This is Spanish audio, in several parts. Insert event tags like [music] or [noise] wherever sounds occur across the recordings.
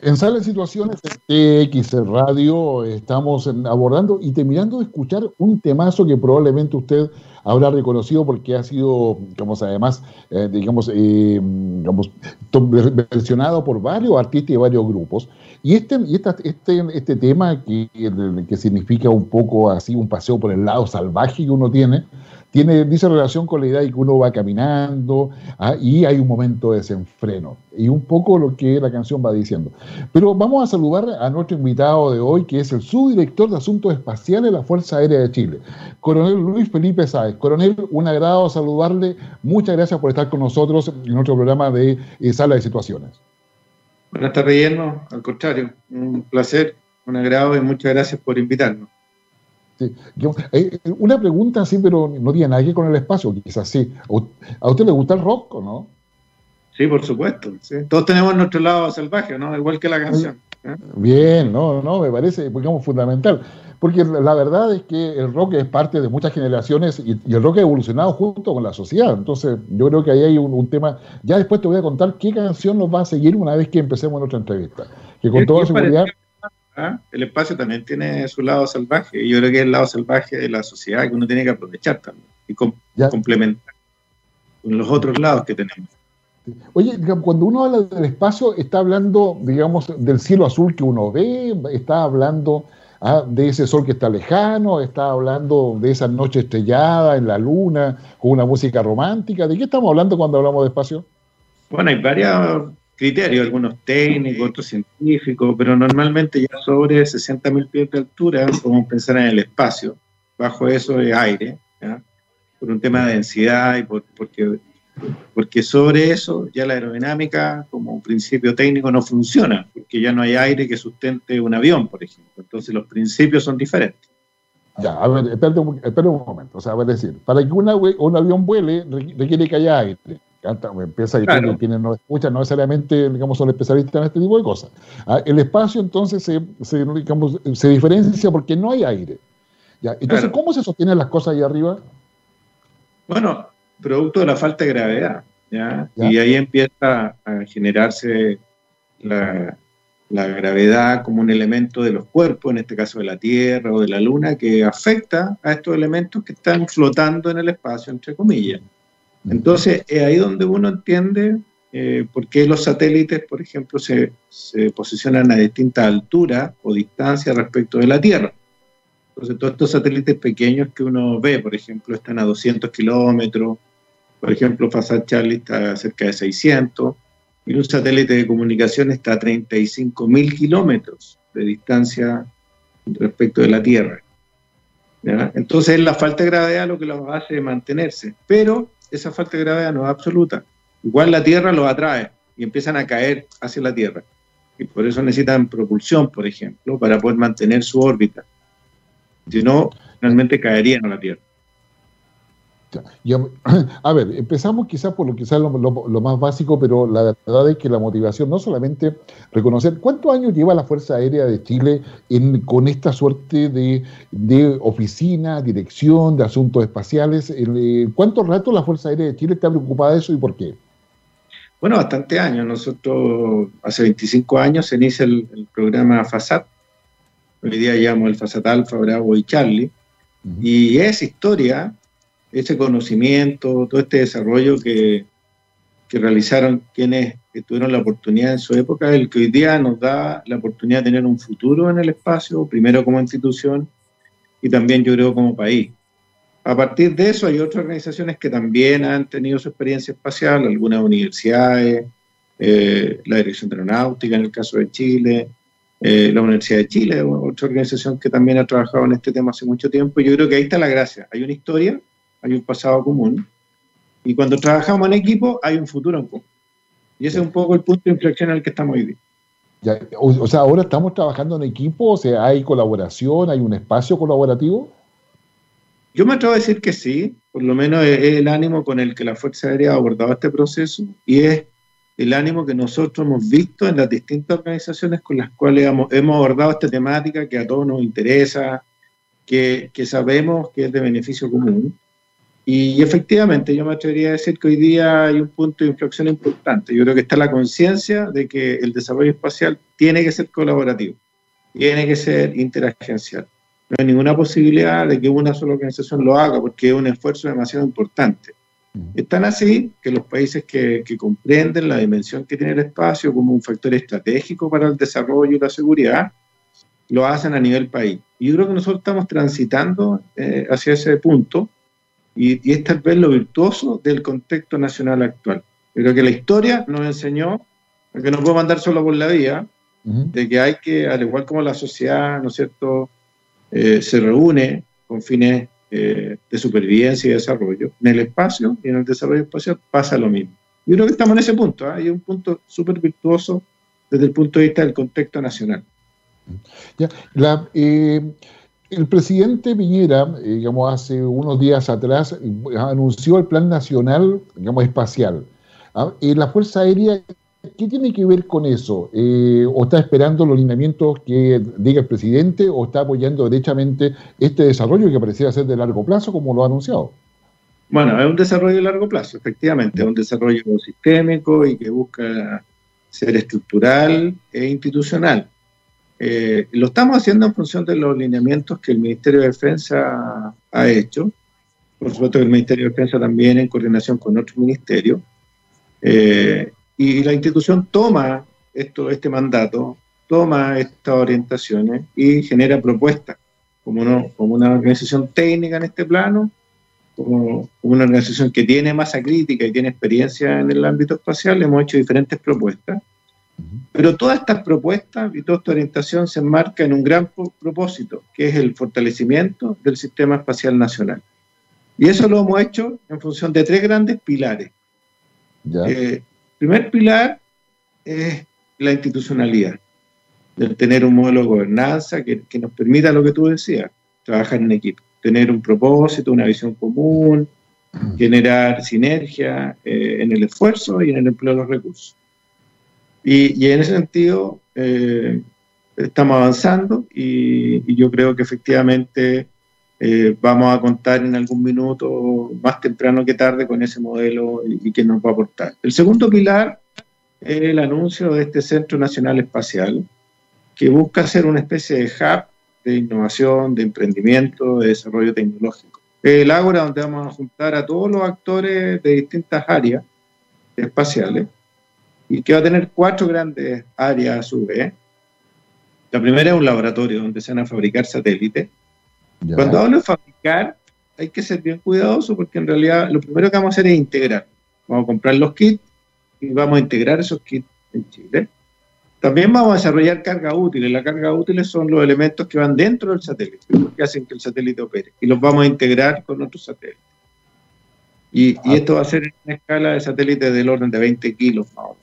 En Sala de Situaciones, X Radio, estamos abordando y terminando de escuchar un temazo que probablemente usted habrá reconocido porque ha sido, digamos, además, eh, digamos, eh, versionado por varios artistas y varios grupos. Y este, y este, este tema que, que significa un poco así un paseo por el lado salvaje que uno tiene, tiene, dice relación con la idea de que uno va caminando ah, y hay un momento de desenfreno. Y un poco lo que la canción va diciendo. Pero vamos a saludar a nuestro invitado de hoy, que es el subdirector de Asuntos Espaciales de la Fuerza Aérea de Chile, Coronel Luis Felipe Sáez. Coronel, un agrado saludarle. Muchas gracias por estar con nosotros en nuestro programa de eh, Sala de Situaciones. Buenas tardes, Guillermo. Al contrario, un placer, un agrado y muchas gracias por invitarnos. Eh, eh, una pregunta así, pero no tiene nada que ver con el espacio, quizás sí. ¿A usted le gusta el rock o no? Sí, por supuesto. Todos tenemos nuestro lado salvaje, ¿no? Igual que la canción. ¿eh? Bien, no, no, me parece, digamos, fundamental. Porque la verdad es que el rock es parte de muchas generaciones y, el rock ha evolucionado junto con la sociedad. Entonces, yo creo que ahí hay un, tema. Ya después te voy a contar qué canción nos va a seguir una vez que empecemos nuestra entrevista. Que con toda seguridad. ¿Ah? El espacio también tiene su lado salvaje, y yo creo que es el lado salvaje de la sociedad que uno tiene que aprovechar también y complementar con los otros lados que tenemos. Oye, cuando uno habla del espacio, está hablando, digamos, del cielo azul que uno ve, está hablando ah, de ese sol que está lejano, está hablando de esa noche estrellada en la luna, con una música romántica. ¿De qué estamos hablando cuando hablamos de espacio? Bueno, hay varias criterios, algunos técnicos, otros científicos, pero normalmente ya sobre 60.000 pies de altura podemos pensar en el espacio. Bajo eso es aire, por un tema de densidad y porque, porque sobre eso ya la aerodinámica como principio técnico no funciona, porque ya no hay aire que sustente un avión, por ejemplo. Entonces los principios son diferentes. Ya, a ver, espérate un, un momento. O sea, a ver, decir, para que un avión vuele requiere que haya aire empieza y quienes no escuchan no necesariamente digamos, son especialistas en este tipo de cosas. Ah, el espacio entonces se, se, digamos, se diferencia porque no hay aire. ¿ya? Entonces, ¿cómo se sostienen las cosas ahí arriba? Bueno, producto de la falta de gravedad. ¿ya? Y ahí empieza a generarse la, la gravedad como un elemento de los cuerpos, en este caso de la Tierra o de la Luna, que afecta a estos elementos que están flotando en el espacio, entre comillas. Entonces, es ahí donde uno entiende eh, por qué los satélites, por ejemplo, se, posicionan a distintas alturas o distancias respecto de la Tierra. Entonces, todos estos satélites pequeños que uno ve, por ejemplo, están a 200 kilómetros, por ejemplo, Fasat Charlie está cerca de 600, y un satélite de comunicación está a 35 mil kilómetros de distancia respecto de la Tierra. Entonces, la falta de gravedad lo que los hace mantenerse. Pero esa falta de gravedad no es absoluta. Igual la Tierra los atrae y empiezan a caer hacia la Tierra. Y por eso necesitan propulsión, por ejemplo, para poder mantener su órbita. Si no, realmente caerían a la Tierra. [clears throat] a ver, empezamos quizás por lo quizás lo, lo, más básico, pero la verdad es que la motivación no solamente reconocer cuántos años lleva la Fuerza Aérea de Chile en, con esta suerte de, de, oficina, dirección de asuntos espaciales. Eh, ¿Cuánto rato la Fuerza Aérea de Chile está preocupada de eso y por qué? Bueno, bastante años. Nosotros hace 25 años se inicia el, programa FASAT. Hoy día llamamos el FASAT Alfa, Bravo y Charlie. Y es historia ese conocimiento, todo este desarrollo que, que realizaron quienes tuvieron la oportunidad en su época, el que hoy día nos da la oportunidad de tener un futuro en el espacio, primero como institución y también yo creo como país. A partir de eso hay otras organizaciones que también han tenido su experiencia espacial, algunas universidades, eh, la Dirección de Aeronáutica en el caso de Chile, eh, la Universidad de Chile, otra organización que también ha trabajado en este tema hace mucho tiempo. Yo creo que ahí está la gracia. Hay una historia hay un pasado común. Y cuando trabajamos en equipo, hay un futuro en común. Y ese es un poco el punto de inflexión en el que estamos hoy día. o, sea, ahora estamos trabajando en equipo, o sea, hay colaboración, hay un espacio colaborativo. Yo me atrevo a decir que sí, por lo menos es el ánimo con el que la Fuerza Aérea ha abordado este proceso y es el ánimo que nosotros hemos visto en las distintas organizaciones con las cuales hemos, hemos abordado esta temática que a todos nos interesa, que, que sabemos que es de beneficio común Y efectivamente, yo me atrevería a decir que hoy día hay un punto de inflexión importante. Yo creo que está la conciencia de que el desarrollo espacial tiene que ser colaborativo, tiene que ser interagencial. No hay ninguna posibilidad de que una sola organización lo haga porque es un esfuerzo demasiado importante. Es tan así que los países que, que, comprenden la dimensión que tiene el espacio como un factor estratégico para el desarrollo y la seguridad, lo hacen a nivel país. Y yo creo que nosotros estamos transitando eh, hacia ese punto y, y es tal vez lo virtuoso del contexto nacional actual. Creo que la historia nos enseñó que no podemos andar solo por la vía, de que hay que, al igual como la sociedad, ¿no es cierto?, eh, se reúne con fines eh, de supervivencia y desarrollo. En el espacio y en el desarrollo espacial pasa lo mismo. Yo creo que estamos en ese punto, ¿eh? hay un punto súper virtuoso desde el punto de vista del contexto nacional. Ya, la, eh, el presidente Piñera, eh, digamos, hace unos días atrás, anunció el Plan Nacional, digamos, espacial. ¿Ah? la Fuerza Aérea, ¿qué tiene que ver con eso? Eh, ¿O está esperando los lineamientos que diga el presidente o está apoyando derechamente este desarrollo que pareciera ser de largo plazo, como lo ha anunciado? Bueno, es un desarrollo de largo plazo, efectivamente, es un desarrollo sistémico y que busca ser estructural e institucional. Eh, lo estamos haciendo en función de los lineamientos que el Ministerio de Defensa ha hecho. Por supuesto el Ministerio de Defensa también en coordinación con otros ministerios. Eh, y la institución toma esto, este mandato, toma estas orientaciones y genera propuestas, como, no, como una organización técnica en este plano, como una organización que tiene masa crítica y tiene experiencia en el ámbito espacial, hemos hecho diferentes propuestas pero todas estas propuestas y toda esta orientación se enmarca en un gran propósito, que es el fortalecimiento del sistema espacial nacional. Y eso lo hemos hecho en función de tres grandes pilares. el eh, primer pilar es la institucionalidad, de tener un modelo de gobernanza que, nos permita lo que tú decías, trabajar en equipo, tener un propósito, una visión común, generar sinergia eh, en el esfuerzo y en el empleo de los recursos. Y, en ese sentido, eh, estamos avanzando y, yo creo que efectivamente eh, vamos a contar en algún minuto, más temprano que tarde, con ese modelo y, que nos va a aportar. El segundo pilar es el anuncio de este Centro Nacional Espacial, que busca ser una especie de hub de innovación, de emprendimiento, de desarrollo tecnológico. El Ágora, donde vamos a juntar a todos los actores de distintas áreas espaciales y que va a tener cuatro grandes áreas a su vez. La primera es un laboratorio donde se van a fabricar satélites. Cuando hablo de fabricar, hay que ser bien cuidadoso porque en realidad lo primero que vamos a hacer es integrar. Vamos a comprar los kits y vamos a integrar esos kits en Chile. También vamos a desarrollar carga útiles. Las cargas útiles son los elementos que van dentro del satélite, que hacen que el satélite opere. Y los vamos a integrar con otros satélites. Y, y ah. esto va a ser en una escala de satélites del orden de 20 kilos más o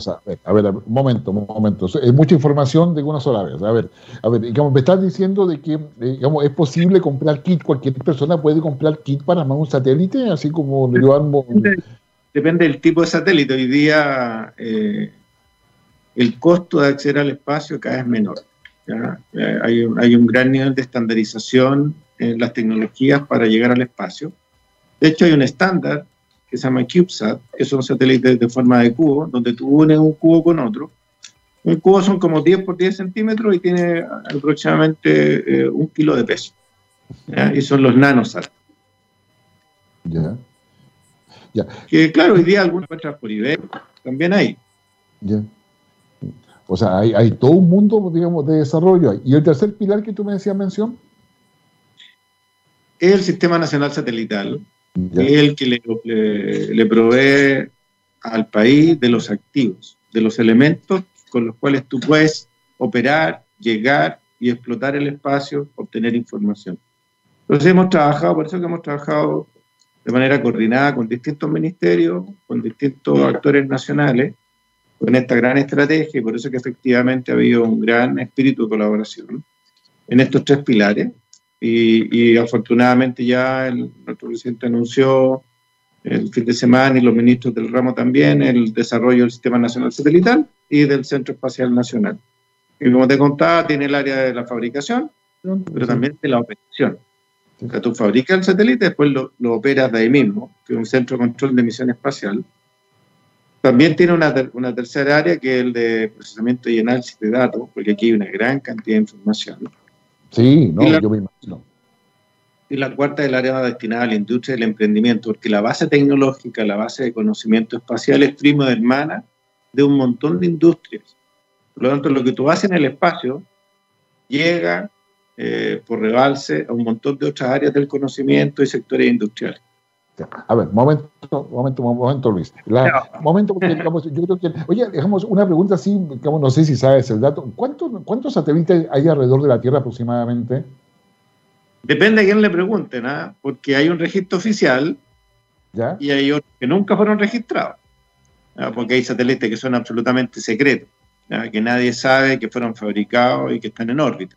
sea, a ver, un momento, un momento. Es mucha información de una sola vez. A ver, a ver, digamos, me estás diciendo de que, digamos, es posible comprar kit, cualquier persona puede comprar kit para armar un satélite, así como yo armo. Depende, del tipo de satélite. Hoy día eh, el costo de acceder al espacio cada vez menor. Eh, hay un gran nivel de estandarización en las tecnologías para llegar al espacio. De hecho, hay un estándar que se llama CubeSat, que son satélites de forma de cubo, donde tú unes un cubo con otro. Un cubo son como 10 por 10 centímetros y tiene aproximadamente eh, un kilo de peso. Y son los nanosat. Ya. Ya. Que claro, hoy día algunos encuentran por eBay, también hay. Ya. O sea, hay, hay, todo un mundo, digamos, de desarrollo. ¿Y el tercer pilar que tú me decías mención? Es el Sistema Nacional Satelital, es el que le, provee al país de los activos, de los elementos con los cuales tú puedes operar, llegar y explotar el espacio, obtener información. Entonces hemos trabajado, por eso que hemos trabajado de manera coordinada con distintos ministerios, con distintos actores nacionales, con esta gran estrategia y por eso que efectivamente ha habido un gran espíritu de colaboración en estos tres pilares y, afortunadamente ya el, nuestro presidente anunció el fin de semana y los ministros del ramo también el desarrollo del Sistema Nacional Satelital y del Centro Espacial Nacional. Y como te contaba, tiene el área de la fabricación, pero también de la operación. O sea, tú fabricas el satélite, después lo, lo, operas de ahí mismo, que es un centro de control de emisión espacial. También tiene una, una, tercera área que es el de procesamiento y análisis de datos, porque aquí hay una gran cantidad de información. Sí, no, yo me imagino. Y la cuarta es el área destinada a la industria y el emprendimiento, porque la base tecnológica, la base de conocimiento espacial es primo hermana de un montón de industrias. Por lo tanto, lo que tú haces en el espacio llega eh, por rebalse a un montón de otras áreas del conocimiento y sectores industriales. A ver, momento, momento, momento, Luis. Momento, porque [laughs] digamos, yo creo que. Oye, dejamos una pregunta así, digamos, no sé si sabes el dato. ¿Cuántos, ¿Cuántos satélites hay alrededor de la Tierra aproximadamente? Depende a quién le pregunte, ¿no? Porque hay un registro oficial ¿Ya? y hay otros que nunca fueron registrados. Porque hay satélites que son absolutamente secretos, que nadie sabe que fueron fabricados y que están en órbita.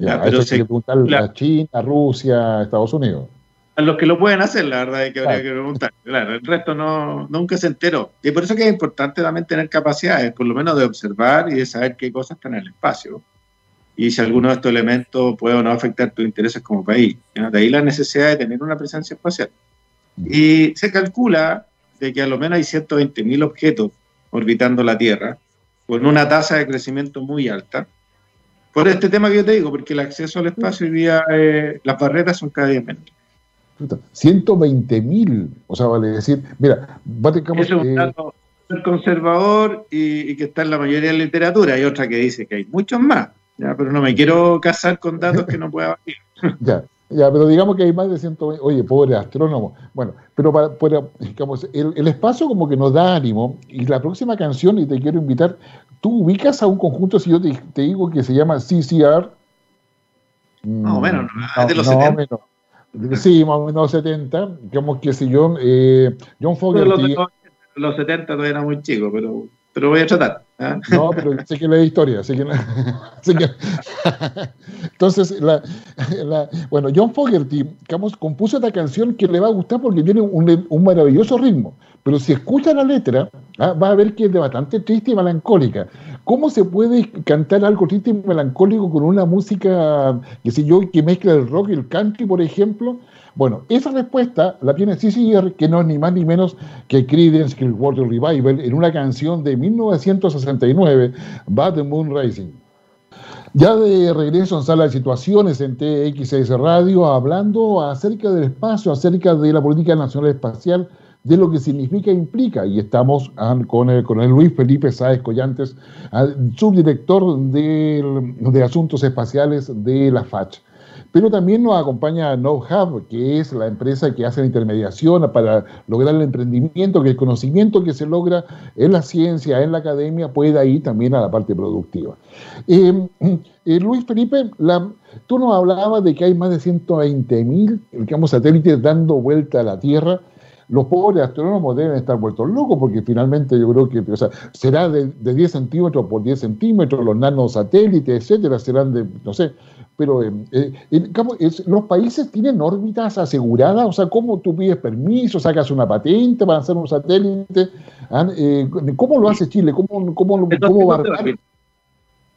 Ya, pero se, que preguntar a China, Rusia, Estados Unidos. A los que lo pueden hacer, la verdad es que habría que preguntar. Claro, el resto no, nunca se enteró. Y por eso que es importante también tener capacidades, por lo menos de observar y de saber qué cosas están en el espacio. Y si alguno de estos elementos puede o no afectar tus intereses como país. De ahí la necesidad de tener una presencia espacial. Y se calcula de que a lo menos hay 120.000 objetos orbitando la Tierra, con una tasa de crecimiento muy alta por este tema que yo te digo, porque el acceso al espacio hoy día, eh, las barreras son cada día menos. 120 mil, o sea, vale decir, mira, es un eh, dato conservador y, que está en la mayoría de la literatura. Hay otra que dice que hay muchos más, ¿ya? pero no me quiero casar con datos que no pueda batir. [laughs] ya, ya, pero digamos que hay más de 120, oye, pobre astrónomo. Bueno, pero para, digamos, el, el, espacio como que nos da ánimo y la próxima canción, y te quiero invitar, tú ubicas a un conjunto, si yo te, digo que se llama CCR. Más o menos, no, de los 70. Sí, más o menos 70. Digamos que si yo, eh, John Fogerty. Los, los 70 todavía era muy chico, pero, pero voy a tratar. ¿eh? No, pero sé que la historia. Sé que, [laughs] sé que entonces, la, la, bueno, John Fogerty digamos, compuso esta canción que le va a gustar porque tiene un, un maravilloso ritmo. Pero si escucha la letra, ¿ah? va a ver que es de bastante triste y melancólica. ¿Cómo se puede cantar algo triste y melancólico con una música, que sé yo, que mezcla el rock y el country, por ejemplo? Bueno, esa respuesta la tiene CCR, que no es ni más ni menos que Creedence Clearwater Revival, en una canción de 1969, Bad Moon Rising. Ya de regreso en sala de situaciones en TXS Radio, hablando acerca del espacio, acerca de la política nacional espacial, de lo que significa e implica. Y estamos con el, con el Luis Felipe Sáez Collantes, subdirector de, Asuntos Espaciales de la FACH. Pero también nos acompaña KnowHub, que es la empresa que hace la intermediación para lograr el emprendimiento, que el conocimiento que se logra en la ciencia, en la academia, pueda ir también a la parte productiva. Eh, eh, Luis Felipe, tú nos hablabas de que hay más de 120 mil satélites dando vuelta a la Tierra los pobres astrónomos deben estar vueltos locos porque finalmente yo creo que o sea, será de, 10 centímetros por 10 centímetros, los nanosatélites, etcétera, serán de, no sé, pero eh, eh los países tienen órbitas aseguradas, o sea, ¿cómo tú pides permiso, sacas una patente para hacer un satélite? ¿Ah? Eh, ¿Cómo lo hace Chile? ¿Cómo, cómo, cómo va a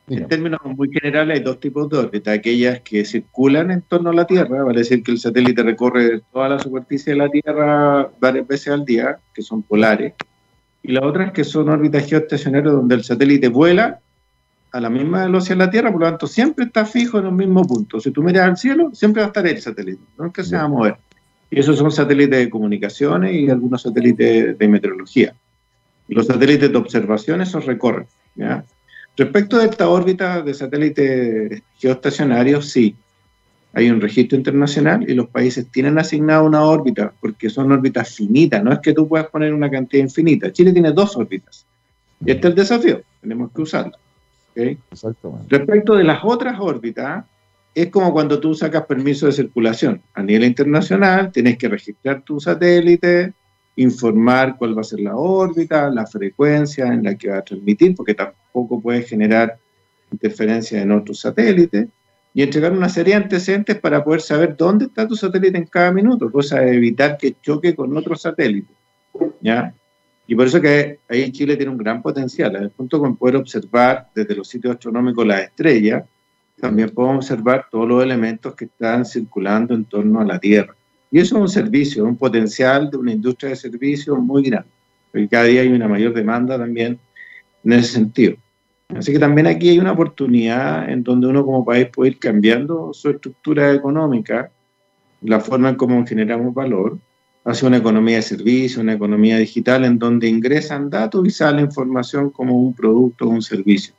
en términos muy generales hay dos tipos de órbitas, aquellas que circulan en torno a la Tierra, vale decir que el satélite recorre toda la superficie de la Tierra varias veces al día, que son polares, y las otras que son órbitas geoestacionarias donde el satélite vuela a la misma velocidad de la Tierra, por lo tanto siempre está fijo en un mismo punto. Si tú miras al cielo, siempre va a estar el satélite, no es que se va a mover. Y esos son satélites de comunicaciones y algunos satélites de meteorología. Los satélites de observación, esos recorren. ¿ya? Respecto de esta órbita de satélites geoestacionarios, sí, hay un registro internacional y los países tienen asignado una órbita porque son órbitas finitas, no es que tú puedas poner una cantidad infinita. Chile tiene dos órbitas. Y este es el desafío, tenemos que usarla. Respecto de las otras órbitas, es como cuando tú sacas permiso de circulación. A nivel internacional, tienes que registrar tu satélite, informar cuál va a ser la órbita, la frecuencia en la que va a transmitir, porque tampoco puede generar interferencia en otros satélites, y entregar una serie de antecedentes para poder saber dónde está tu satélite en cada minuto, cosa de evitar que choque con otros satélites. ¿ya? Y por eso que ahí Chile tiene un gran potencial, al punto con poder observar desde los sitios astronómicos las estrellas, también podemos observar todos los elementos que están circulando en torno a la Tierra. Y eso es un servicio, un potencial de una industria de servicios muy grande, porque cada día hay una mayor demanda también en ese sentido. Así que también aquí hay una oportunidad en donde uno como país puede ir cambiando su estructura económica, la forma en cómo generamos valor, hacia una economía de servicio, una economía digital en donde ingresan datos y sale información como un producto o un servicio.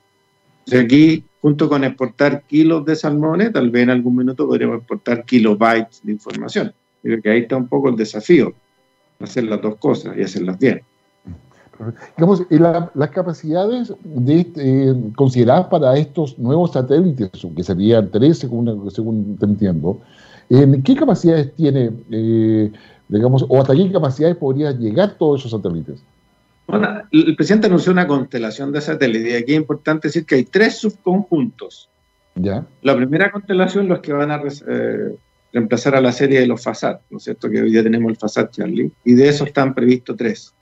O sea, aquí, junto con exportar kilos de salmones, tal vez en algún minuto podríamos exportar kilobytes de información. Creo que ahí está un poco el desafío, hacer las dos cosas y hacerlas bien. Digamos, las capacidades de, eh, consideradas para estos nuevos satélites, que serían tres, según, según entiendo, ¿qué capacidades tiene, eh, digamos, o hasta qué capacidades podrían llegar todos esos satélites? Bueno, el presidente anunció una constelación de satélites y aquí es importante decir que hay tres subconjuntos. ¿Ya? La primera constelación, los que van a eh, reemplazar a la serie de los FASAT, ¿no es cierto? Que hoy día tenemos el FASAT Charlie, y de esos están previstos tres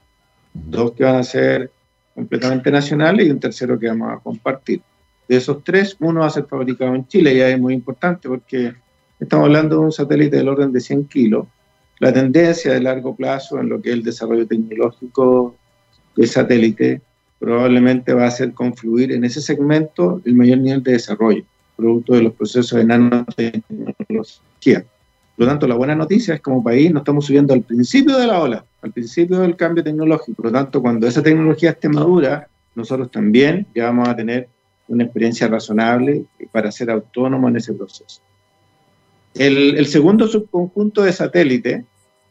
dos que van a ser completamente nacionales y un tercero que vamos a compartir. De esos tres, uno va a ser fabricado en Chile, y es muy importante porque estamos hablando de un satélite del orden de 100 kilos. La tendencia de largo plazo en lo que es el desarrollo tecnológico de satélite probablemente va a ser confluir en ese segmento el mayor nivel de desarrollo, producto de los procesos de nanotecnología. Por lo tanto, la buena noticia es que como país nos estamos subiendo al principio de la ola, al principio del cambio tecnológico. Por lo tanto, cuando esa tecnología esté madura, nosotros también ya vamos a tener una experiencia razonable para ser autónomos en ese proceso. El, segundo subconjunto de satélites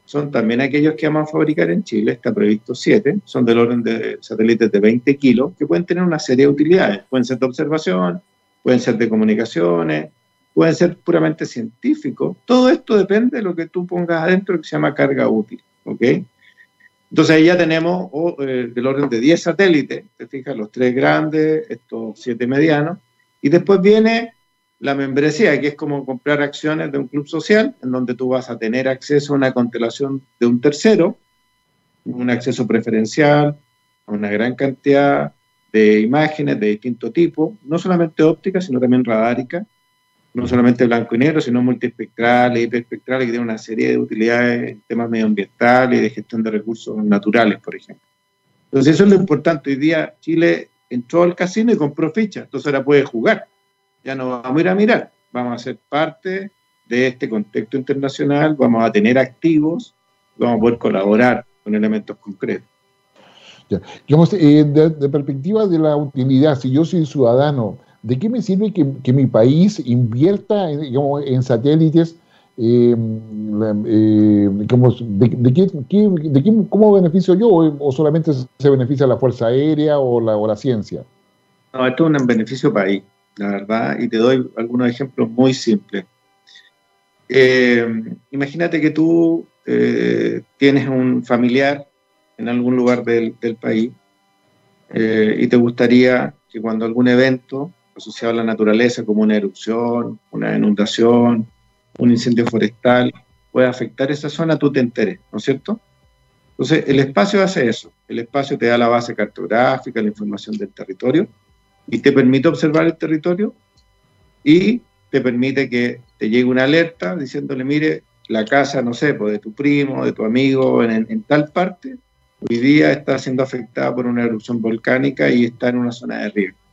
son también aquellos que vamos a fabricar en Chile, está previsto siete, son del orden de satélites de 20 kilos, que pueden tener una serie de utilidades, pueden ser de observación, pueden ser de comunicaciones, pueden ser puramente científicos. Todo esto depende de lo que tú pongas adentro, que se llama carga útil. ¿ok? Entonces ahí ya tenemos eh, del orden de 10 satélites, te fijas, los tres grandes, estos siete medianos, y después viene la membresía, que es como comprar acciones de un club social, en donde tú vas a tener acceso a una constelación de un tercero, un acceso preferencial a una gran cantidad de imágenes de distinto tipo, no solamente ópticas, sino también radáricas, no solamente blanco y negro, sino multiespectrales, hiperespectrales, que tienen una serie de utilidades en temas medioambientales y de gestión de recursos naturales, por ejemplo. Entonces, eso es lo importante. Hoy día Chile entró al casino y compró fichas, entonces ahora puede jugar. Ya no vamos a ir a mirar, vamos a ser parte de este contexto internacional, vamos a tener activos, vamos a poder colaborar con elementos concretos. Digamos, eh, de perspectiva de la utilidad, si yo soy ciudadano, ¿de qué me sirve que, mi país invierta en satélites? Eh, eh, de, qué, ¿Cómo beneficio yo o, solamente se beneficia la Fuerza Aérea o la, ciencia? No, esto es un beneficio país, la verdad, y te doy algunos ejemplos muy simples. Eh, imagínate que tú tienes un familiar en algún lugar del país y te gustaría que cuando algún evento asociado a la naturaleza, como una erupción, una inundación, un incendio forestal, puede afectar esa zona, tú te enteres, ¿no es cierto? Entonces, el espacio hace eso. El espacio te da la base cartográfica, la información del territorio, y te permite observar el territorio y te permite que te llegue una alerta diciéndole, mire, la casa, no sé, pues de tu primo, de tu amigo, en, en tal parte, hoy día está siendo afectada por una erupción volcánica y está en una zona de riesgo.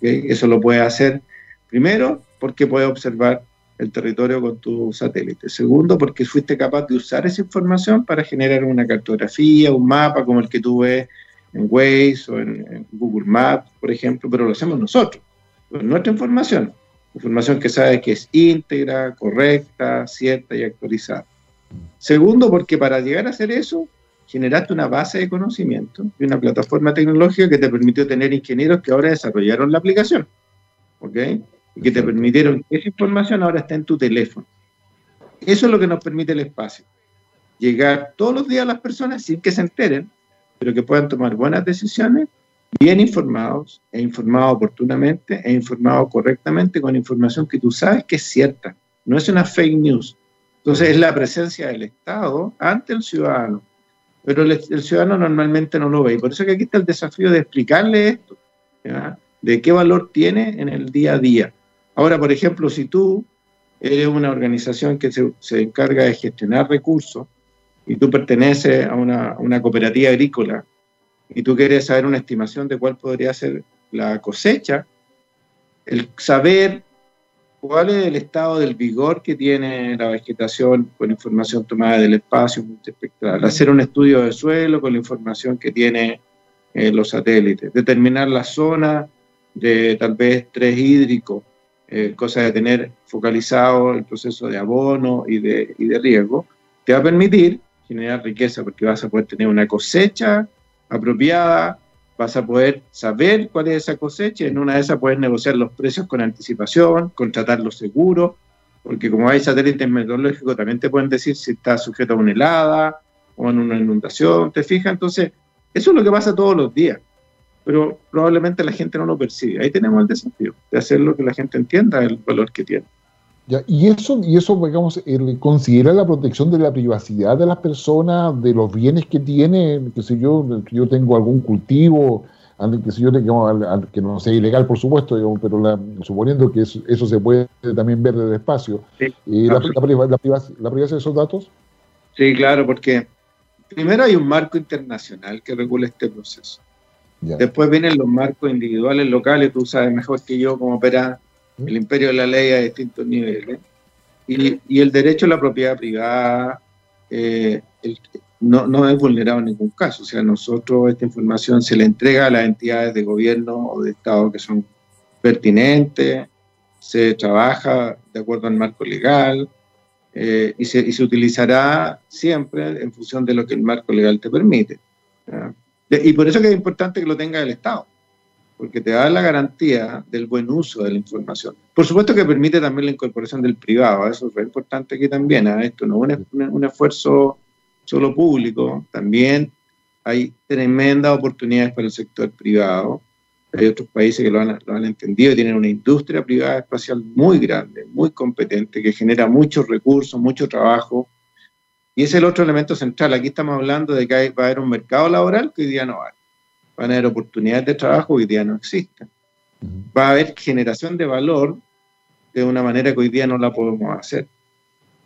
Eso lo puedes hacer primero porque puedes observar el territorio con tu satélite. Segundo, porque fuiste capaz de usar esa información para generar una cartografía, un mapa como el que tú ves en Waze o en, Google Maps, por ejemplo, pero lo hacemos nosotros, con nuestra información. Información que sabes que es íntegra, correcta, cierta y actualizada. Segundo, porque para llegar a hacer eso, generaste una base de conocimiento y una plataforma tecnológica que te permitió tener ingenieros que ahora desarrollaron la aplicación, ¿ok? Y que te permitieron que esa información ahora está en tu teléfono. Eso es lo que nos permite el espacio. Llegar todos los días a las personas sin que se enteren, pero que puedan tomar buenas decisiones, bien informados, e informados oportunamente, e informados correctamente con información que tú sabes que es cierta. No es una fake news. Entonces es la presencia del Estado ante el ciudadano pero el, ciudadano normalmente no lo ve. Y por eso que aquí está el desafío de explicarle esto, de qué valor tiene en el día a día. Ahora, por ejemplo, si tú eres una organización que se, se encarga de gestionar recursos y tú perteneces a una, una, cooperativa agrícola y tú quieres saber una estimación de cuál podría ser la cosecha, el saber cuál es el estado del vigor que tiene la vegetación con información tomada del espacio multiespectral, hacer un estudio de suelo con la información que tiene eh, los satélites, determinar la zona de tal vez tres hídrico, eh, cosa de tener focalizado el proceso de abono y de, y de riego, te va a permitir generar riqueza porque vas a poder tener una cosecha apropiada, vas a poder saber cuál es esa cosecha, en una de esas puedes negociar los precios con anticipación, contratar los seguros, porque como hay satélites meteorológicos también te pueden decir si está sujeto a una helada o en una inundación, ¿te fijas? Entonces, eso es lo que pasa todos los días, pero probablemente la gente no lo percibe. Ahí tenemos el desafío de hacer lo que la gente entienda el valor que tiene. Ya, y eso, y eso digamos, considera la protección de la privacidad de las personas, de los bienes que tiene, que si yo, que yo tengo algún cultivo, que si yo que no sea ilegal, por supuesto, pero suponiendo que eso, se puede también ver desde espacio, y la, privacidad de esos datos. Sí, claro, porque primero hay un marco internacional que regula este proceso. Después vienen los marcos individuales locales, tú sabes mejor que yo cómo opera el imperio de la ley a distintos niveles, y, y el derecho a la propiedad privada eh, no, no, es vulnerado en ningún caso. O sea, nosotros esta información se le entrega a las entidades de gobierno o de Estado que son pertinentes, se trabaja de acuerdo al marco legal eh, y, se, y, se, utilizará siempre en función de lo que el marco legal te permite. Y por eso que es importante que lo tenga el Estado porque te da la garantía del buen uso de la información. Por supuesto que permite también la incorporación del privado, eso es importante aquí también, ¿eh? esto no es un, esfuerzo solo público, también hay tremendas oportunidades para el sector privado. Hay otros países que lo han, entendido tienen una industria privada espacial muy grande, muy competente, que genera muchos recursos, mucho trabajo. Y ese es el otro elemento central. Aquí estamos hablando de que va a haber un mercado laboral que hoy día no hay van a haber oportunidades de trabajo que hoy día no existen. Va a haber generación de valor de una manera que hoy día no la podemos hacer.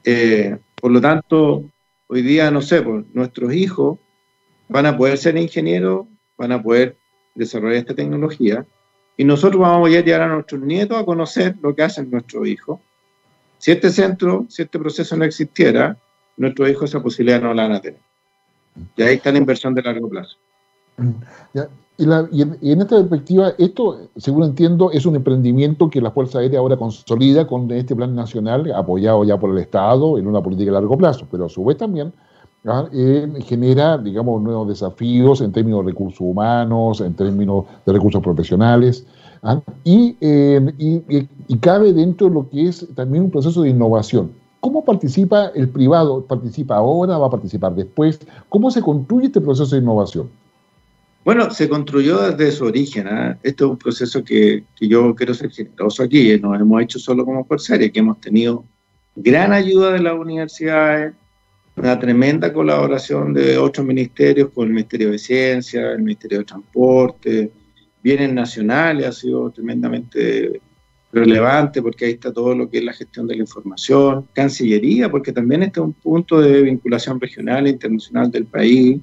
Eh, por lo tanto, hoy día, no sé, pues, nuestros hijos van a poder ser ingenieros, van a poder desarrollar esta tecnología y nosotros vamos a llevar a nuestros nietos a conocer lo que hacen nuestros hijos. Si este centro, si este proceso no existiera, nuestros hijos esa posibilidad no la van a tener. Y ahí está la inversión de largo plazo. Y, en, esta perspectiva, esto, según entiendo, es un emprendimiento que la Fuerza Aérea ahora consolida con este plan nacional, apoyado ya por el Estado en una política a largo plazo, pero a su vez también ¿ah? eh, genera, digamos, nuevos desafíos en términos de recursos humanos, en términos de recursos profesionales, ¿ah? eh, y, y cabe dentro de lo que es también un proceso de innovación. ¿Cómo participa el privado? ¿Participa ahora? ¿Va a participar después? ¿Cómo se construye este proceso de innovación? Bueno, se construyó desde su origen. ¿eh? Esto es un proceso que, yo quiero ser generoso aquí. No hemos hecho solo como Fuerza que hemos tenido gran ayuda de las universidades, una tremenda colaboración de otros ministerios, con el Ministerio de Ciencia, el Ministerio de Transporte, bienes nacionales, ha sido tremendamente relevante porque ahí está todo lo que es la gestión de la información, Cancillería, porque también este es un punto de vinculación regional e internacional del país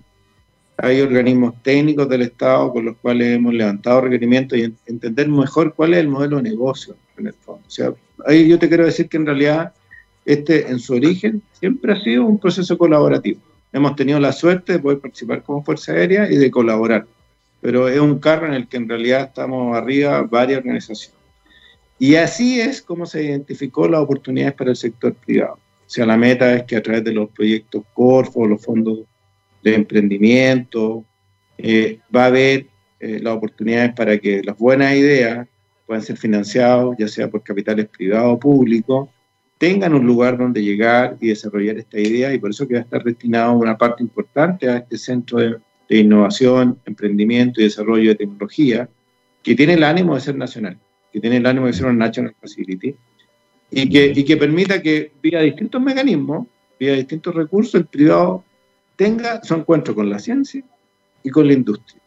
hay organismos técnicos del Estado con los cuales hemos levantado requerimientos y entender mejor cuál es el modelo de negocio en el fondo. O sea, ahí yo te quiero decir que en realidad este en su origen siempre ha sido un proceso colaborativo. Hemos tenido la suerte de poder participar como Fuerza Aérea y de colaborar, pero es un carro en el que en realidad estamos arriba varias organizaciones. Y así es como se identificó las oportunidades para el sector privado. O sea, la meta es que a través de los proyectos Corfo, los fondos de emprendimiento, eh, va a haber eh, las oportunidades para que las buenas ideas puedan ser financiadas, ya sea por capitales privados o públicos, tengan un lugar donde llegar y desarrollar esta idea, y por eso que va a estar destinado una parte importante a este centro de, innovación, emprendimiento y desarrollo de tecnología, que tiene el ánimo de ser nacional, que tiene el ánimo de ser una National Facility, y que, y que permita que, vía distintos mecanismos, vía distintos recursos, el privado tenga su encuentro con la ciencia y con la industria.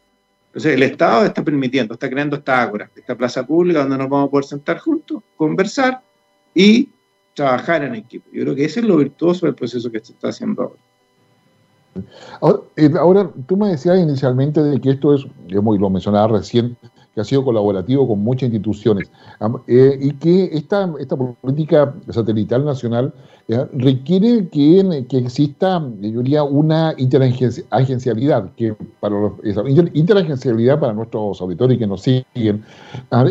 Entonces, el Estado está permitiendo, está creando esta ágora, esta plaza pública donde nos vamos a poder sentar juntos, conversar y trabajar en equipo. Yo creo que ese es lo virtuoso del proceso que se está haciendo ahora. Ahora, eh, tú me decías inicialmente de que esto es, y lo mencionaba recién, que ha sido colaborativo con muchas instituciones. Eh, y que esta, esta política satelital nacional eh, requiere que, que, exista, yo diría, una interagencialidad, que para los, interagencialidad para nuestros auditores que nos siguen,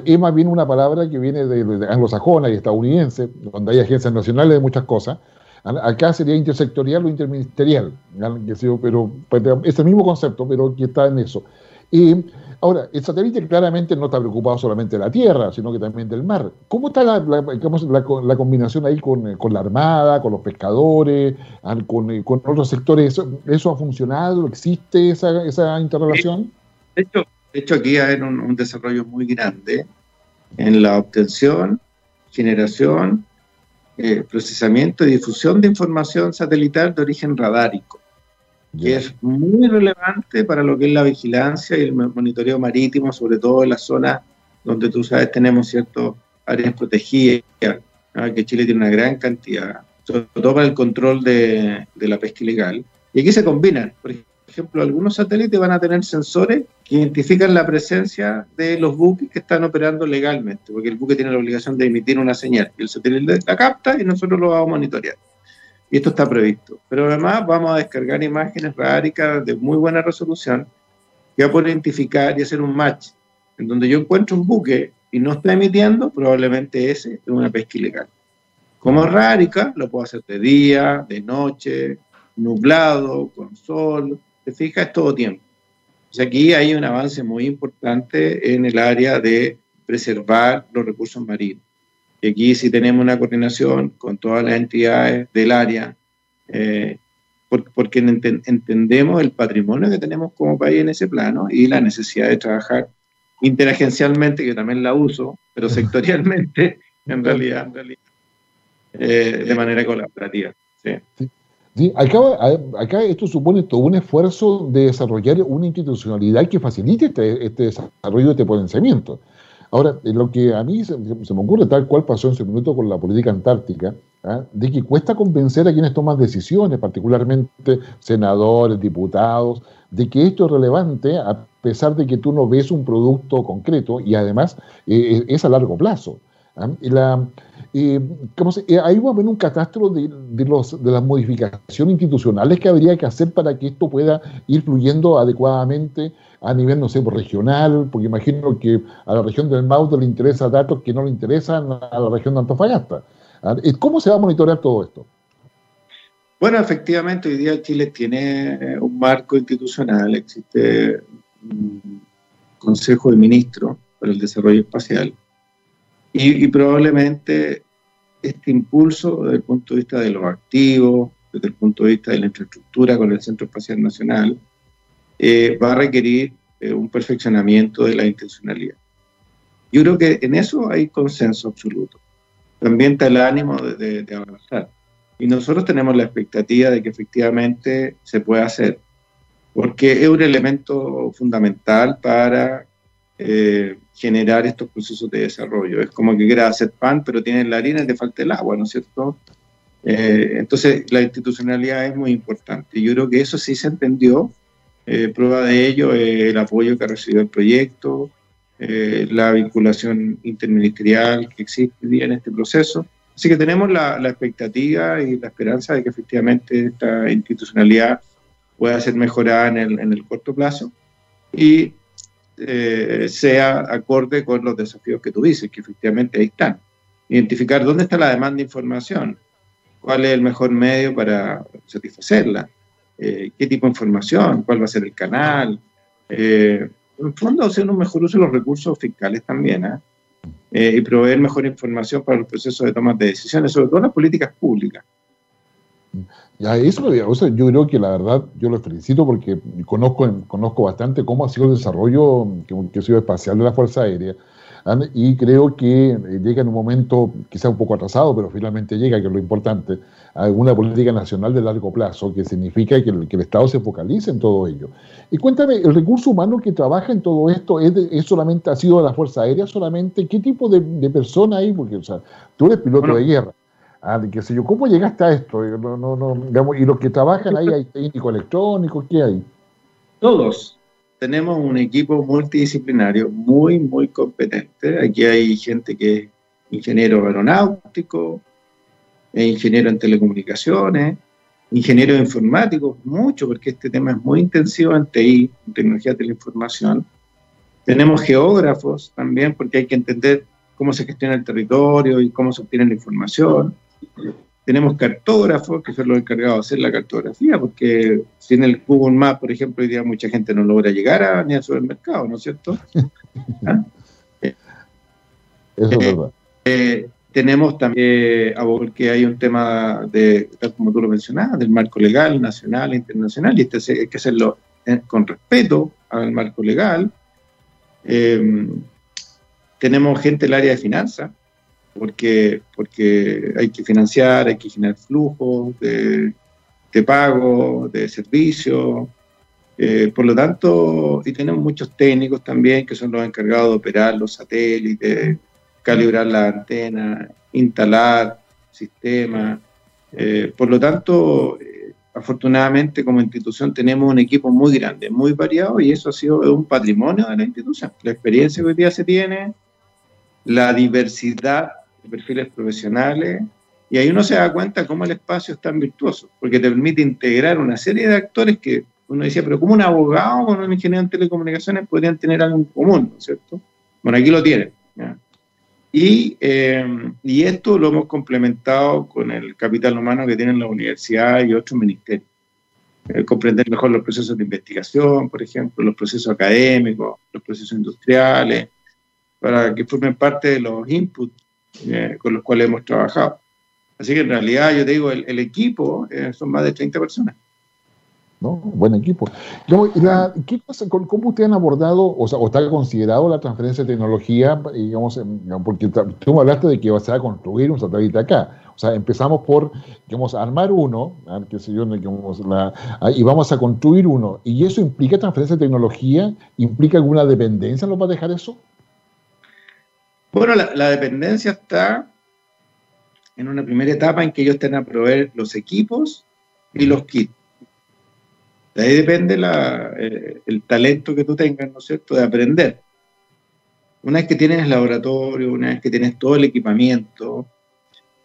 es más bien una palabra que viene de, anglosajona y estadounidense, donde hay agencias nacionales de muchas cosas, Acá sería intersectorial o interministerial, pero pues, es el mismo concepto, pero que está en eso. Y ahora, el satélite claramente no está preocupado solamente de la Tierra, sino que también del mar. ¿Cómo está la, combinación ahí con, la Armada, con los pescadores, con, con otros sectores? ¿Eso, ha funcionado? ¿Existe esa, esa interrelación? De hecho, de hecho aquí hay un, un desarrollo muy grande en la obtención, generación eh, procesamiento y difusión de información satelital de origen radárico, que es muy relevante para lo que es la vigilancia y el monitoreo marítimo, sobre todo en las zonas donde tú sabes tenemos ciertas áreas protegidas, que Chile tiene una gran cantidad, sobre todo para el control de, de la pesca ilegal. Y aquí se combinan, por ejemplo, algunos satélites van a tener sensores que identifican la presencia de los buques que están operando legalmente, porque el buque tiene la obligación de emitir una señal y el satélite la capta y nosotros lo vamos a monitorear. Y esto está previsto. Pero además vamos a descargar imágenes ráricas de muy buena resolución que va a poder identificar y hacer un match. En donde yo encuentro un buque y no está emitiendo, probablemente ese es una pesca ilegal. Como rárica, lo puedo hacer de día, de noche, nublado, con sol, te fijas, todo tiempo. aquí hay un avance muy importante en el área de preservar los recursos marinos. Y aquí sí tenemos una coordinación con todas las entidades del área, eh, porque, entendemos el patrimonio que tenemos como país en ese plano y la necesidad de trabajar interagencialmente, que también la uso, pero [laughs] sectorialmente, en realidad, en realidad eh, de manera colaborativa. Sí. Sí, acá, acá, esto supone todo un esfuerzo de desarrollar una institucionalidad que facilite este, este desarrollo de este potenciamiento. Ahora, lo que a mí se, me ocurre, tal cual pasó en su minuto con la política antártica, ¿ah? de que cuesta convencer a quienes toman decisiones, particularmente senadores, diputados, de que esto es relevante a pesar de que tú no ves un producto concreto y además eh, es a largo plazo. ¿Ah? La, eh, se, ahí va a haber un catastro de, los, de las modificaciones institucionales que habría que hacer para que esto pueda ir fluyendo adecuadamente a nivel, no sé, regional, porque imagino que a la región del Maule le interesa datos que no le interesan a la región de Antofagasta. ¿ah? ¿Cómo se va a monitorear todo esto? Bueno, efectivamente, hoy día Chile tiene un marco institucional, existe un Consejo de Ministros para el Desarrollo Espacial, y, probablemente este impulso desde el punto de vista de los activos, desde el punto de vista de la infraestructura con el Centro Espacial Nacional, eh, va a requerir eh, un perfeccionamiento de la intencionalidad. Yo creo que en eso hay consenso absoluto. También está el ánimo de, de avanzar. Y nosotros tenemos la expectativa de que efectivamente se pueda hacer, porque es un elemento fundamental para eh, generar estos procesos de desarrollo. Es como que quiera hacer pan, pero tiene la harina y te falta el agua, ¿no es cierto? Eh, entonces, la institucionalidad es muy importante. Yo creo que eso sí se entendió. Eh, prueba de ello el apoyo que ha recibido el proyecto, la vinculación interministerial que existe en este proceso. Así que tenemos la, expectativa y la esperanza de que efectivamente esta institucionalidad pueda ser mejorada en el, en el corto plazo. Y eh, sea acorde con los desafíos que tú dices, que efectivamente ahí están. Identificar dónde está la demanda de información, cuál es el mejor medio para satisfacerla, eh, qué tipo de información, cuál va a ser el canal. Eh, en el fondo, hacer un mejor uso de los recursos fiscales también, y proveer mejor información para los procesos de toma de decisiones, sobre todo las políticas públicas. Ya, eso, yo creo que la verdad, yo lo felicito porque conozco, conozco bastante cómo ha sido el desarrollo que, ha sido espacial de la Fuerza Aérea. y creo que eh, llega en un momento quizá un poco atrasado, pero finalmente llega, que es lo importante, a una política nacional de largo plazo, que significa que el, Estado se focalice en todo ello. Y cuéntame, ¿el recurso humano que trabaja en todo esto es, solamente, ha sido de la Fuerza Aérea solamente? ¿Qué tipo de, de persona hay? Porque o sea, tú eres piloto de guerra. Ah, qué sé yo, ¿cómo llegaste a esto? Y los que trabajan ahí, ¿hay técnico electrónico? ¿Qué hay? Todos. Tenemos un equipo multidisciplinario muy, muy competente. Aquí hay gente que es ingeniero aeronáutico, ingeniero en telecomunicaciones, ingeniero informático, mucho, porque este tema es muy intensivo en TI, en tecnología de la información. Tenemos geógrafos también, porque hay que entender cómo se gestiona el territorio y cómo se obtiene la información. Tenemos cartógrafos, que son los encargados de hacer la cartografía, porque si en el Google Maps, por ejemplo, hoy día mucha gente no logra llegar a, ni al supermercado, ¿no es cierto? [laughs] ¿Ah? Eso es verdad. Eh, tenemos también, porque hay un tema de, como tú lo mencionabas, del marco legal nacional e internacional, y este hay que hacerlo eh, con respeto al marco legal. Eh, tenemos gente del área de finanzas, porque, porque hay que financiar, hay que generar flujos de, pago, de servicio. Eh, por lo tanto, y tenemos muchos técnicos también que son los encargados de operar los satélites, calibrar la antena, instalar sistemas. Eh, por lo tanto, eh, afortunadamente como institución tenemos un equipo muy grande, muy variado y eso ha sido un patrimonio de la institución. La experiencia que hoy día se tiene, la diversidad de perfiles profesionales, y ahí uno se da cuenta cómo el espacio es tan virtuoso, porque te permite integrar una serie de actores que uno decía, pero como un abogado con un ingeniero en telecomunicaciones podrían tener algo en común, ¿no es cierto? Bueno, aquí lo tienen. Y, eh, y esto lo hemos complementado con el capital humano que tienen la universidad y otros ministerios. Eh, comprender mejor los procesos de investigación, por ejemplo, los procesos académicos, los procesos industriales, para que formen parte de los inputs eh, con los cuales hemos trabajado. Así que en realidad, yo te digo, el, equipo eh, son más de 30 personas. ¿no? Buen equipo. ¿Qué pasa, ¿Cómo ustedes han abordado, o sea, o está considerado la transferencia de tecnología, digamos, porque tú me hablaste de que se va a construir un satélite acá. O sea, empezamos por, digamos, armar uno, qué sé yo, la, ah, y vamos a construir uno. ¿Y eso implica transferencia de tecnología? ¿Implica alguna dependencia? ¿No va a dejar eso? Bueno, la, dependencia está en una primera etapa en que ellos tengan a proveer los equipos y los kits. De ahí depende el talento que tú tengas, ¿no es cierto?, de aprender. Una vez que tienes el laboratorio, una vez que tienes todo el equipamiento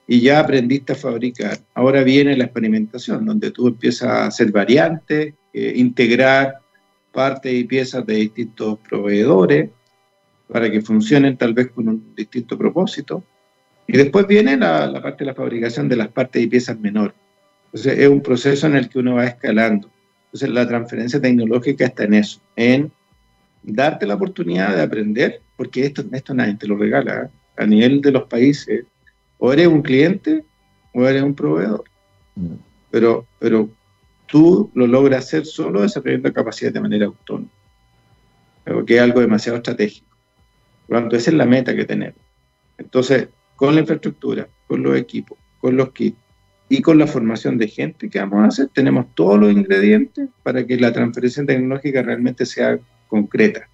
y ya aprendiste a fabricar, ahora viene la experimentación, donde tú empiezas a hacer variantes, eh, integrar partes y piezas de distintos proveedores para que funcionen tal vez con un distinto propósito. Y después viene la, parte de la fabricación de las partes y piezas menores. Entonces es un proceso en el que uno va escalando. Entonces la transferencia tecnológica está en eso, en darte la oportunidad de aprender, porque esto, esto nadie te lo regala. ¿eh? A nivel de los países, o eres un cliente o eres un proveedor. Mm. Pero, pero tú lo logras hacer solo desarrollando capacidad de manera autónoma, que es algo demasiado estratégico. Por esa es la meta que tenemos. Entonces, con la infraestructura, con los equipos, con los kits y con la formación de gente que vamos a hacer, tenemos todos los ingredientes para que la transferencia tecnológica realmente sea concreta,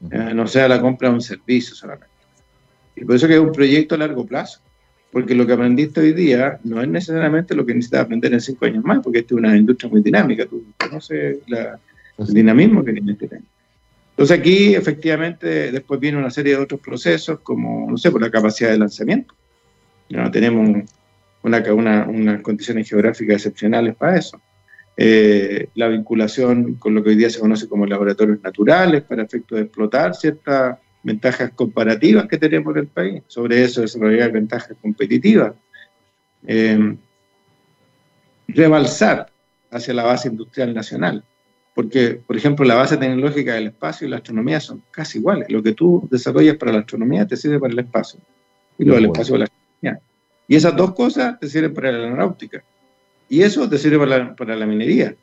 no sea la compra de un servicio solamente. Y por eso que es un proyecto a largo plazo, porque lo que aprendiste hoy día no es necesariamente lo que necesitas aprender en cinco años más, porque esta es una industria muy dinámica, tú conoces el dinamismo que tiene este tema. Entonces aquí efectivamente después viene una serie de otros procesos como, no sé, por la capacidad de lanzamiento. tenemos una, una, unas condiciones geográficas excepcionales para eso. Eh, la vinculación con lo que hoy día se conoce como laboratorios naturales para efecto de explotar ciertas ventajas comparativas que tenemos en el país. Sobre eso desarrollar ventajas competitivas. Eh, rebalsar hacia la base industrial nacional. Porque, por ejemplo, la base tecnológica del espacio y la astronomía son casi iguales. Lo que tú desarrollas para la astronomía te sirve para el espacio. Y lo del espacio para la astronomía. Y esas dos cosas te sirven para la aeronáutica. Y eso te sirve para la, minería.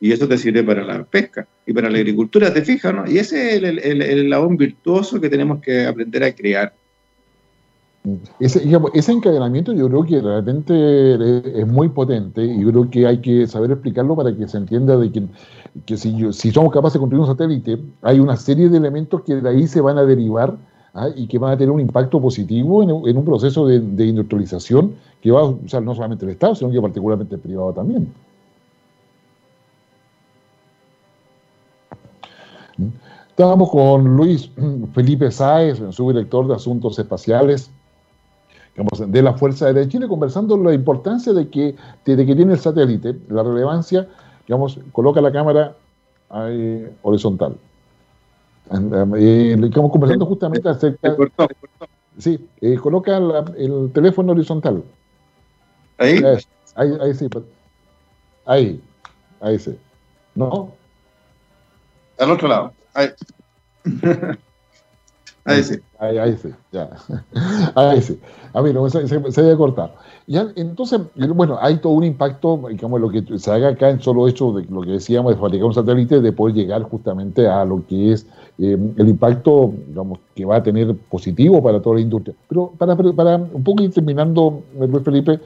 Y eso te sirve para la pesca y para la agricultura, te fijas, ¿no? Y ese es el, el, el, virtuoso que tenemos que aprender a crear. Ese, ese, encadenamiento yo creo que realmente es muy potente y yo creo que hay que saber explicarlo para que se entienda de que, que si, si somos capaces de construir un satélite, hay una serie de elementos que de ahí se van a derivar ¿ah? y que van a tener un impacto positivo en, un proceso de, de, industrialización que va a usar no solamente el Estado, sino que particularmente el privado también. Estábamos con Luis Felipe Sáez, subdirector de Asuntos Espaciales de la Fuerza de Chile, conversando la importancia de que, de que tiene el satélite, la relevancia, digamos, coloca la cámara horizontal. Eh, estamos conversando justamente acerca. Sí, eh, coloca el teléfono horizontal. Ahí. Ahí, ahí sí. Ahí, ahí sí. ¿No? Al otro lado. Ahí. [laughs] ahí sí. Ahí, ahí sí, ya. [laughs] Ahí sí. A mí no, se, se, se cortar. Ya, entonces, bueno, hay todo un impacto, digamos, lo que se haga acá en solo hecho de lo que decíamos de fabricar un satélite, de poder llegar justamente a lo que es eh, el impacto, digamos, que va a tener positivo para toda la industria. Pero para, para un poco ir terminando, Luis Felipe,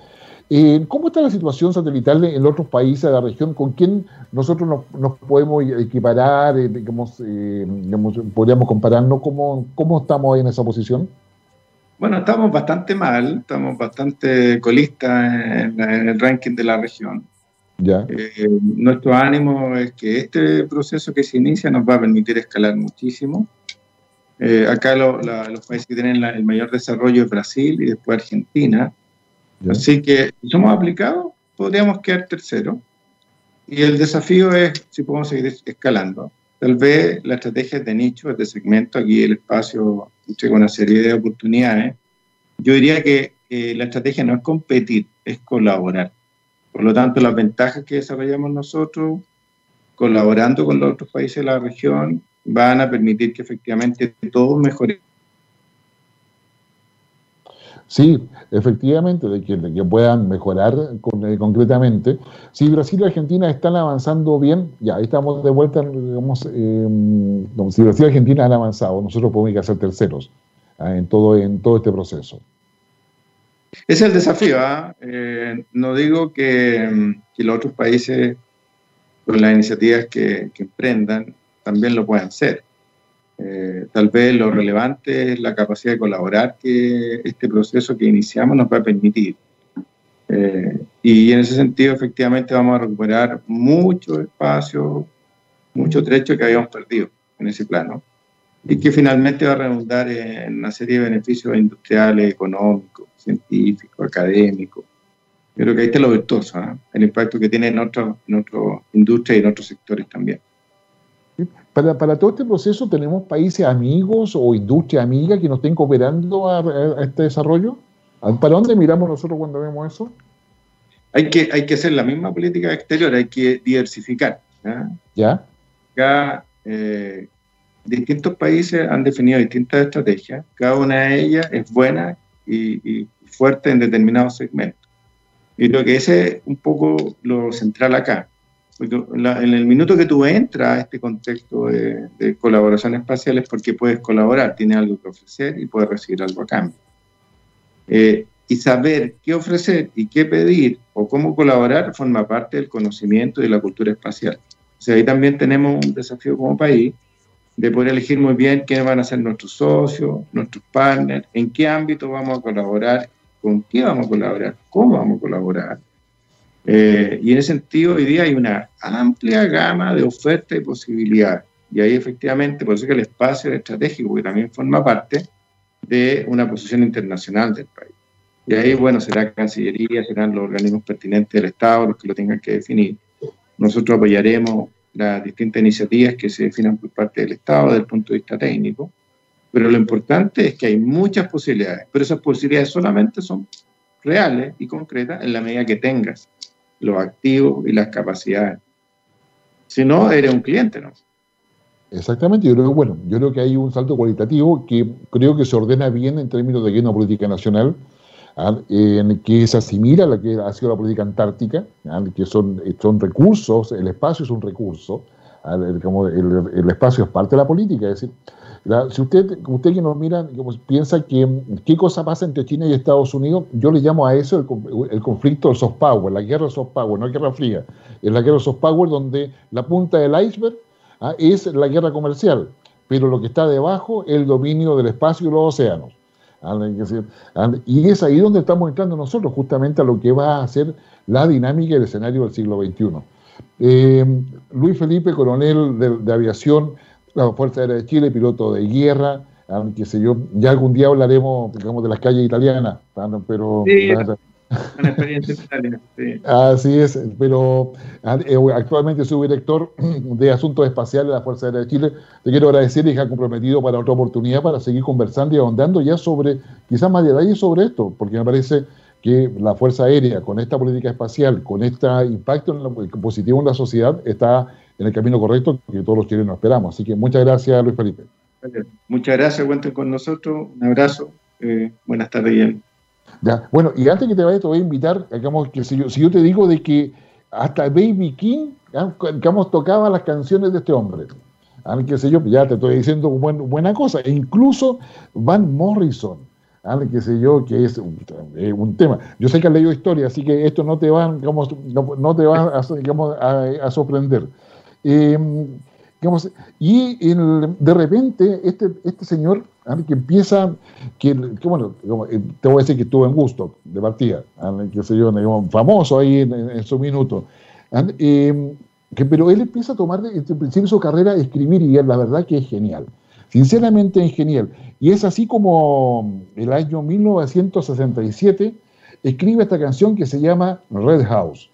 eh, ¿Cómo está la situación satelital en otros países de la región? ¿Con quién nosotros nos, podemos equiparar? Eh, eh, digamos, ¿Podríamos compararnos? ¿Cómo, ¿Cómo estamos en esa posición? Bueno, estamos bastante mal, estamos bastante colistas en, el ranking de la región. Ya. nuestro ánimo es que este proceso que se inicia nos va a permitir escalar muchísimo. acá los países que tienen el mayor desarrollo es Brasil y después Argentina Así que somos aplicados, podríamos quedar tercero. Y el desafío es si podemos seguir escalando. Tal vez la estrategia de nicho, de segmento, aquí el espacio con una serie de oportunidades. Yo diría que la estrategia no es competir, es colaborar. Por lo tanto, las ventajas que desarrollamos nosotros, colaborando con los otros países de la región, van a permitir que efectivamente todos mejoremos Sí, efectivamente, de que, puedan mejorar eh, concretamente. Si Brasil y Argentina están avanzando bien, ya estamos de vuelta, digamos, em, si Brasil y Argentina han avanzado, nosotros podemos ir a ser terceros ah, en, todo, en todo este proceso. Es el desafío. ¿ah? Eh, no digo que, que, los otros países, con las iniciativas que, que emprendan, también lo puedan hacer. Eh, tal vez lo relevante es la capacidad de colaborar que este proceso que iniciamos nos va a permitir. Eh, y en ese sentido, efectivamente, vamos a recuperar mucho espacio, mucho trecho que habíamos perdido en ese plano y que finalmente va a redundar en una serie de beneficios industriales, económicos, científicos, académicos. Yo creo que ahí está lo virtuoso, ¿eh? el impacto que tiene en otras en industrias y en otros sectores también. Para, para, todo este proceso, ¿tenemos países amigos o industria amiga que nos estén cooperando a, este desarrollo? ¿Para dónde miramos nosotros cuando vemos eso? Hay que, hay que hacer la misma política exterior, hay que diversificar. ¿Ya? Acá, eh, distintos países han definido distintas estrategias, cada una de ellas es buena y, y fuerte en determinados segmentos. Y creo que ese es un poco lo central acá. Porque en el minuto que tú entras a este contexto de, colaboración espacial es porque puedes colaborar, tienes algo que ofrecer y puedes recibir algo a cambio. Eh, y saber qué ofrecer y qué pedir o cómo colaborar forma parte del conocimiento y de la cultura espacial. O sea, ahí también tenemos un desafío como país de poder elegir muy bien quiénes van a ser nuestros socios, nuestros partners, en qué ámbito vamos a colaborar, con qué vamos a colaborar, cómo vamos a colaborar eh, y en ese sentido, hoy día hay una amplia gama de ofertas y posibilidades. Y ahí efectivamente, por eso que el espacio estratégico, que también forma parte de una posición internacional del país. Y ahí, bueno, será Cancillería, serán los organismos pertinentes del Estado los que lo tengan que definir. Nosotros apoyaremos las distintas iniciativas que se definan por parte del Estado desde el punto de vista técnico, pero lo importante es que hay muchas posibilidades, pero esas posibilidades solamente son reales y concretas en la medida que tengas los activos y las capacidades. Si no, eres un cliente, ¿no? Exactamente, yo creo, bueno, yo creo que hay un salto cualitativo que creo que se ordena bien en términos de que una política nacional en que se asimila a la que ha sido la política antártica, que son, son recursos, el espacio es un recurso, el, espacio es parte de la política, es decir, si usted, usted que nos mira piensa que qué cosa pasa entre China y Estados Unidos, yo le llamo a eso el, conflicto del soft power, la guerra soft power, no la guerra fría, es la guerra soft power donde la punta del iceberg ¿ah? es la guerra comercial, pero lo que está debajo es el dominio del espacio y los océanos. Y es ahí donde estamos entrando nosotros, justamente a lo que va a ser la dinámica del escenario del siglo XXI. Eh, Luis Felipe, coronel de, aviación, la Fuerza Aérea de Chile, piloto de guerra, qué sé yo, ya algún día hablaremos, digamos, de las calles italianas, pero... Una experiencia italiana, sí. [laughs] Así es, pero ah, eh, actualmente soy director [clears throat] de Asuntos Espaciales de la Fuerza Aérea de Chile. Te quiero agradecer y ha comprometido para otra oportunidad para seguir conversando y ahondando ya sobre, quizás más detalles sobre esto, porque me parece que la Fuerza Aérea, con esta política espacial, con este impacto positivo en la sociedad, está en el camino correcto que todos los chilenos esperamos. Así que muchas gracias, Luis Felipe. Muchas gracias, cuenten con nosotros. Un abrazo. Eh, buenas tardes, bien. Ya. Bueno, y antes que te vaya, te voy a invitar, digamos, que si yo, si yo te digo de que hasta Baby King, digamos, tocaba las canciones de este hombre. ¿ah? qué sé yo, ya te estoy diciendo buena cosa. E incluso Van Morrison, ¿ah? qué sé yo, que es un, tema. Yo sé que has leído historia, así que esto no te va, digamos, no, te va a, digamos, a, sorprender. Eh, digamos, y de repente este, este señor que empieza, que, bueno, eh, te voy a decir que estuvo en gusto de partida, que sé yo, famoso ahí en, su minuto, que, pero él empieza a tomar desde el principio su carrera escribir y la verdad que es genial, sinceramente es genial. Y es así como el año 1967 escribe esta canción que se llama Red House.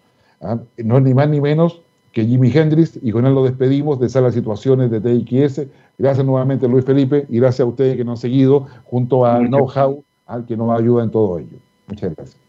No es ni más ni menos que Jimi Hendrix, y con él lo despedimos de Salas Situaciones de TXS. Gracias nuevamente, Luis Felipe, y gracias a ustedes que nos han seguido, junto a Know How, al que nos ayuda en todo ello. Muchas gracias.